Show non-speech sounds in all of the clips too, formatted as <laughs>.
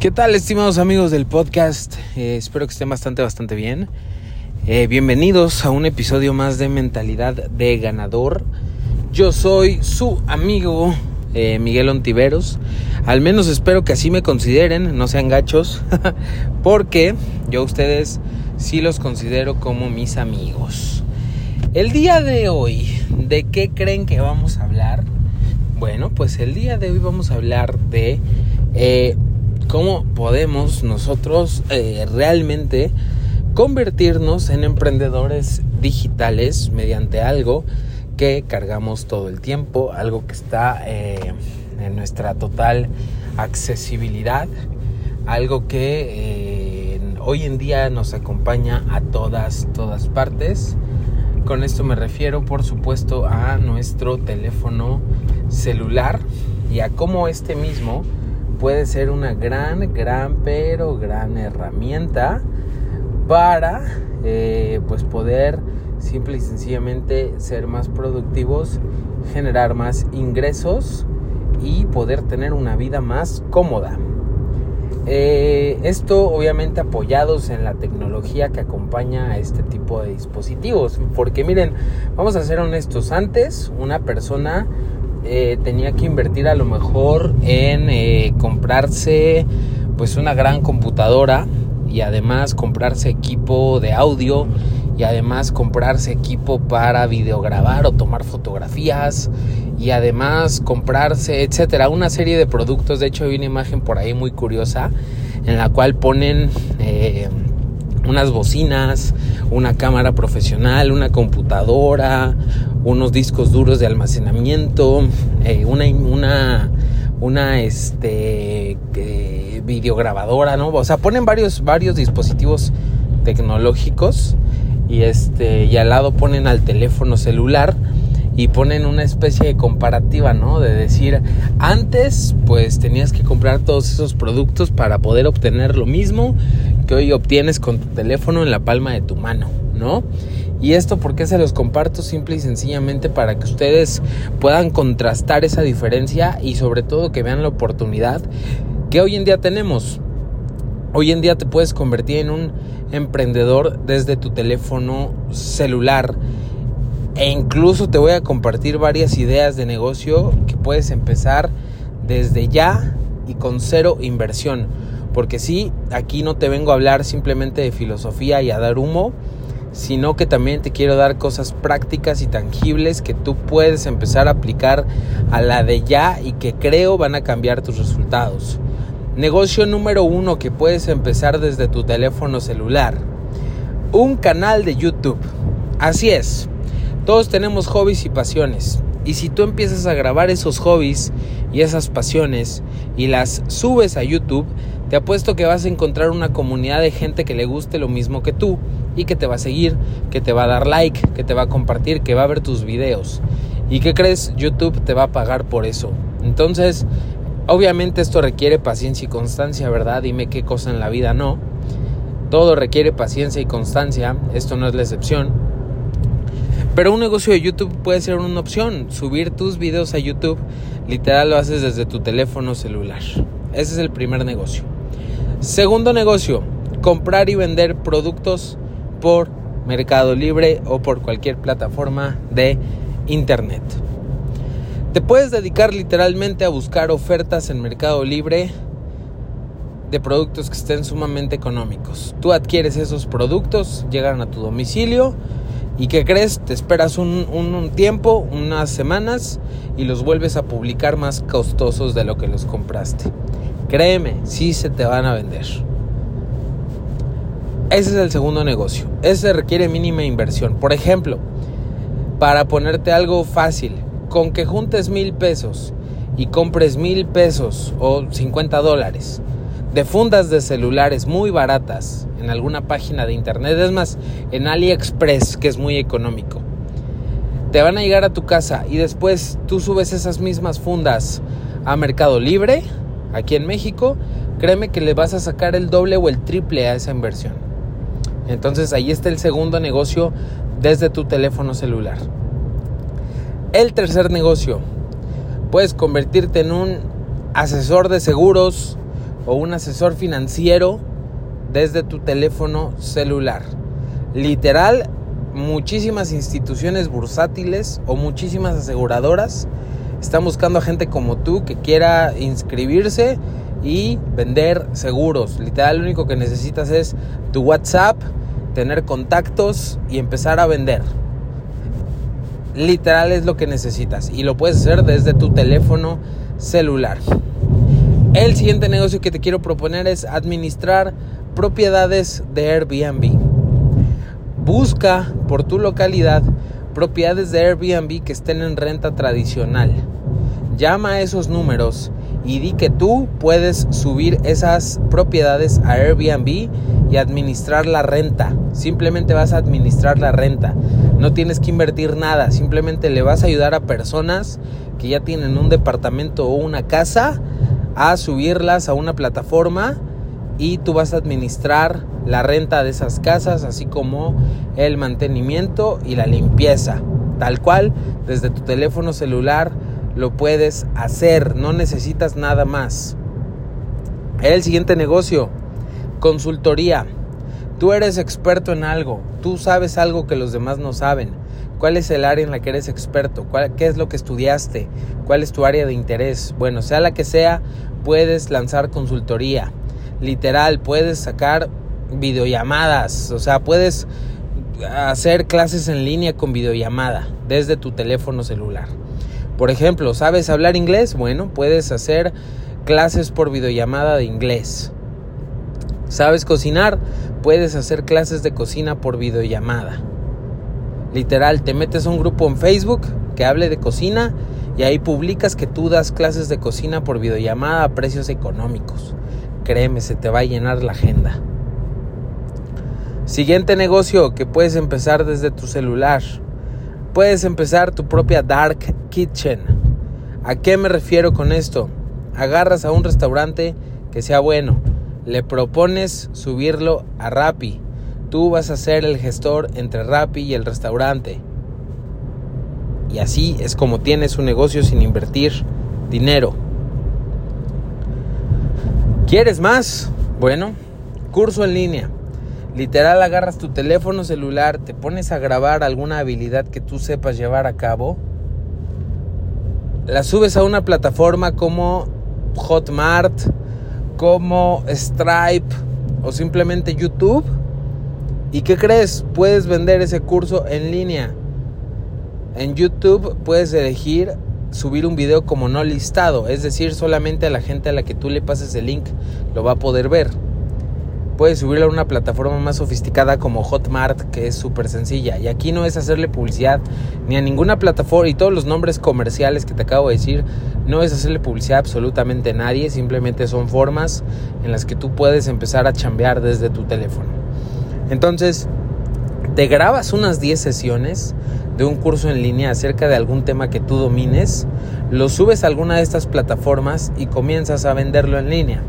¿Qué tal, estimados amigos del podcast? Eh, espero que estén bastante, bastante bien. Eh, bienvenidos a un episodio más de Mentalidad de Ganador. Yo soy su amigo eh, Miguel Ontiveros. Al menos espero que así me consideren, no sean gachos, <laughs> porque yo a ustedes sí los considero como mis amigos. El día de hoy, ¿de qué creen que vamos a hablar? Bueno, pues el día de hoy vamos a hablar de cómo podemos nosotros eh, realmente convertirnos en emprendedores digitales mediante algo que cargamos todo el tiempo, algo que está eh, en nuestra total accesibilidad, algo que eh, hoy en día nos acompaña a todas, todas partes. Con esto me refiero, por supuesto, a nuestro teléfono celular y a cómo este mismo puede ser una gran, gran, pero gran herramienta para eh, pues poder simple y sencillamente ser más productivos, generar más ingresos y poder tener una vida más cómoda. Eh, esto obviamente apoyados en la tecnología que acompaña a este tipo de dispositivos. Porque miren, vamos a ser honestos, antes una persona eh, tenía que invertir a lo mejor en eh, comprarse pues una gran computadora y además comprarse equipo de audio y además comprarse equipo para videograbar o tomar fotografías y además comprarse etcétera una serie de productos. De hecho hay una imagen por ahí muy curiosa en la cual ponen eh, unas bocinas, una cámara profesional, una computadora, unos discos duros de almacenamiento, eh, una, una, una este, eh, videograbadora, ¿no? O sea, ponen varios, varios dispositivos tecnológicos y, este, y al lado ponen al teléfono celular y ponen una especie de comparativa, ¿no? De decir, antes pues tenías que comprar todos esos productos para poder obtener lo mismo que hoy obtienes con tu teléfono en la palma de tu mano, ¿no? Y esto porque se los comparto simple y sencillamente para que ustedes puedan contrastar esa diferencia y sobre todo que vean la oportunidad que hoy en día tenemos. Hoy en día te puedes convertir en un emprendedor desde tu teléfono celular e incluso te voy a compartir varias ideas de negocio que puedes empezar desde ya y con cero inversión. Porque sí, aquí no te vengo a hablar simplemente de filosofía y a dar humo, sino que también te quiero dar cosas prácticas y tangibles que tú puedes empezar a aplicar a la de ya y que creo van a cambiar tus resultados. Negocio número uno que puedes empezar desde tu teléfono celular. Un canal de YouTube. Así es. Todos tenemos hobbies y pasiones. Y si tú empiezas a grabar esos hobbies y esas pasiones y las subes a YouTube, te apuesto que vas a encontrar una comunidad de gente que le guste lo mismo que tú y que te va a seguir, que te va a dar like, que te va a compartir, que va a ver tus videos. ¿Y qué crees? YouTube te va a pagar por eso. Entonces, obviamente esto requiere paciencia y constancia, ¿verdad? Dime qué cosa en la vida no. Todo requiere paciencia y constancia, esto no es la excepción. Pero un negocio de YouTube puede ser una opción. Subir tus videos a YouTube, literal lo haces desde tu teléfono celular. Ese es el primer negocio. Segundo negocio, comprar y vender productos por Mercado Libre o por cualquier plataforma de Internet. Te puedes dedicar literalmente a buscar ofertas en Mercado Libre de productos que estén sumamente económicos. Tú adquieres esos productos, llegan a tu domicilio y ¿qué crees? Te esperas un, tiempo, unas semanas y los vuelves a publicar más costosos de lo que los compraste. Créeme, sí se te van a vender. Ese es el segundo negocio. Ese requiere mínima inversión. Por ejemplo, para ponerte algo fácil, con que juntes mil pesos y compres mil pesos o 50 dólares de fundas de celulares muy baratas en alguna página de internet, es más, en AliExpress, que es muy económico. Te van a llegar a tu casa y después tú subes esas mismas fundas a Mercado Libre aquí en México, créeme que le vas a sacar el doble o el triple a esa inversión. Entonces ahí está el segundo negocio desde tu teléfono celular. El tercer negocio, puedes convertirte en un asesor de seguros o un asesor financiero desde tu teléfono celular. Literal, muchísimas instituciones bursátiles o muchísimas aseguradoras están buscando a gente como tú que quiera inscribirse y vender seguros. Literal, lo único que necesitas es tu WhatsApp, tener contactos y empezar a vender. Literal es lo que necesitas y lo puedes hacer desde tu teléfono celular. El siguiente negocio que te quiero proponer es administrar propiedades de Airbnb. Busca por tu localidad propiedades de Airbnb que estén en renta tradicional. Llama a esos números y di que tú puedes subir esas propiedades a Airbnb y administrar la renta. Simplemente vas a administrar la renta. No tienes que invertir nada, simplemente le vas a ayudar a personas que ya tienen un departamento o una casa a subirlas a una plataforma y tú vas a administrar la renta de esas casas, así como el mantenimiento y la limpieza. Tal cual, desde tu teléfono celular lo puedes hacer, no necesitas nada más. El siguiente negocio, consultoría. Tú eres experto en algo, tú sabes algo que los demás no saben. ¿Cuál es el área en la que eres experto? ¿Qué es lo que estudiaste? ¿Cuál es tu área de interés? Bueno, sea la que sea, puedes lanzar consultoría. Literal, puedes sacar videollamadas, o sea, puedes hacer clases en línea con videollamada desde tu teléfono celular. Por ejemplo, ¿sabes hablar inglés? Bueno, puedes hacer clases por videollamada de inglés. ¿Sabes cocinar? Puedes hacer clases de cocina por videollamada. Literal, te metes a un grupo en Facebook que hable de cocina y ahí publicas que tú das clases de cocina por videollamada a precios económicos. Créeme, se te va a llenar la agenda. Siguiente negocio que puedes empezar desde tu celular. Puedes empezar tu propia dark kitchen. ¿A qué me refiero con esto? Agarras a un restaurante que sea bueno, le propones subirlo a Rappi. Tú vas a ser el gestor entre Rappi y el restaurante. Y así es como tienes un negocio sin invertir dinero. ¿Quieres más? Bueno, curso en línea. Literal agarras tu teléfono celular, te pones a grabar alguna habilidad que tú sepas llevar a cabo, la subes a una plataforma como Hotmart, como Stripe o simplemente YouTube. ¿Y qué crees? Puedes vender ese curso en línea. En YouTube puedes elegir subir un video como no listado, es decir, solamente a la gente a la que tú le pases el link lo va a poder ver puedes subirlo a una plataforma más sofisticada como Hotmart, que es súper sencilla. Y aquí no es hacerle publicidad ni a ninguna plataforma y todos los nombres comerciales que te acabo de decir, no es hacerle publicidad absolutamente a nadie, simplemente son formas en las que tú puedes empezar a chambear desde tu teléfono. Entonces, te grabas unas 10 sesiones de un curso en línea acerca de algún tema que tú domines, lo subes a alguna de estas plataformas y comienzas a venderlo en línea.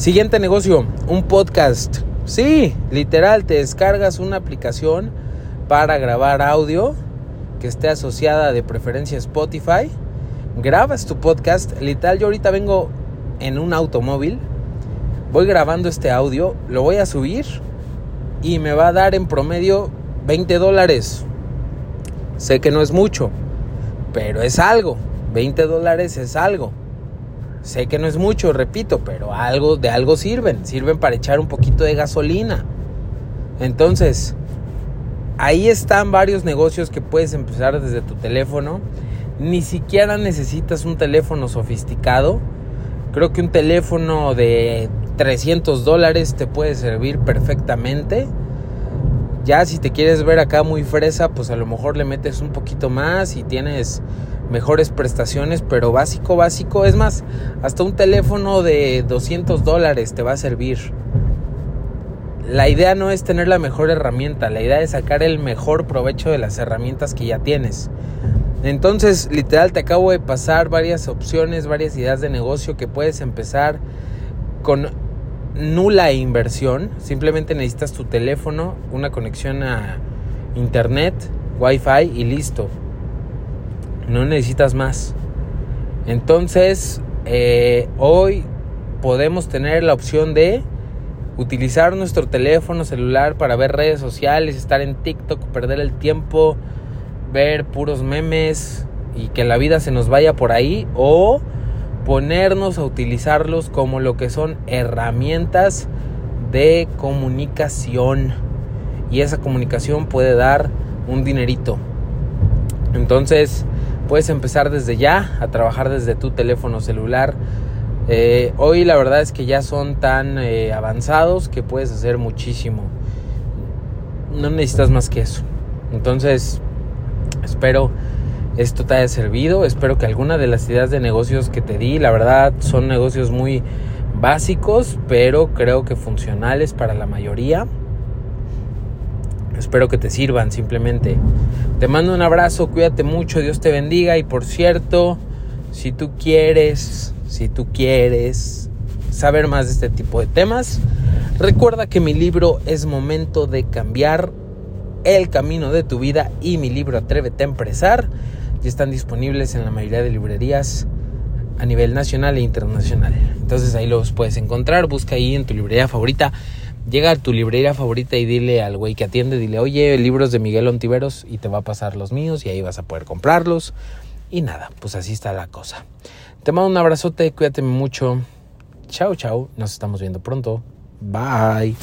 Siguiente negocio, un podcast. Sí, literal, te descargas una aplicación para grabar audio que esté asociada de preferencia a Spotify. Grabas tu podcast. Literal, yo ahorita vengo en un automóvil. Voy grabando este audio, lo voy a subir y me va a dar en promedio 20 dólares. Sé que no es mucho, pero es algo. 20 dólares es algo. Sé que no es mucho, repito, pero algo de algo sirven, sirven para echar un poquito de gasolina. Entonces, ahí están varios negocios que puedes empezar desde tu teléfono. Ni siquiera necesitas un teléfono sofisticado. Creo que un teléfono de 300 dólares te puede servir perfectamente. Ya si te quieres ver acá muy fresa, pues a lo mejor le metes un poquito más y tienes mejores prestaciones, pero básico, básico. Es más, hasta un teléfono de 200 dólares te va a servir. La idea no es tener la mejor herramienta, la idea es sacar el mejor provecho de las herramientas que ya tienes. Entonces, literal, te acabo de pasar varias opciones, varias ideas de negocio que puedes empezar con nula inversión. Simplemente necesitas tu teléfono, una conexión a internet, wifi y listo no necesitas más. Entonces, eh, hoy podemos tener la opción de utilizar nuestro teléfono celular para ver redes sociales, estar en TikTok, perder el tiempo, ver puros memes y que la vida se nos vaya por ahí o ponernos a utilizarlos como lo que son herramientas de comunicación y esa comunicación puede dar un dinerito. Entonces puedes empezar desde ya a trabajar desde tu teléfono celular. Eh, hoy la verdad es que ya son tan eh, avanzados que puedes hacer muchísimo. No necesitas más que eso. Entonces espero esto te haya servido. Espero que alguna de las ideas de negocios que te di, la verdad son negocios muy básicos, pero creo que funcionales para la mayoría. Espero que te sirvan simplemente. Te mando un abrazo, cuídate mucho, Dios te bendiga y por cierto, si tú quieres, si tú quieres saber más de este tipo de temas, recuerda que mi libro es momento de cambiar el camino de tu vida y mi libro Atrévete a empresar ya están disponibles en la mayoría de librerías a nivel nacional e internacional. Entonces ahí los puedes encontrar, busca ahí en tu librería favorita. Llega a tu librería favorita y dile al güey que atiende, dile, oye, libros de Miguel Ontiveros y te va a pasar los míos y ahí vas a poder comprarlos. Y nada, pues así está la cosa. Te mando un abrazote, cuídate mucho. Chao, chao, nos estamos viendo pronto. Bye.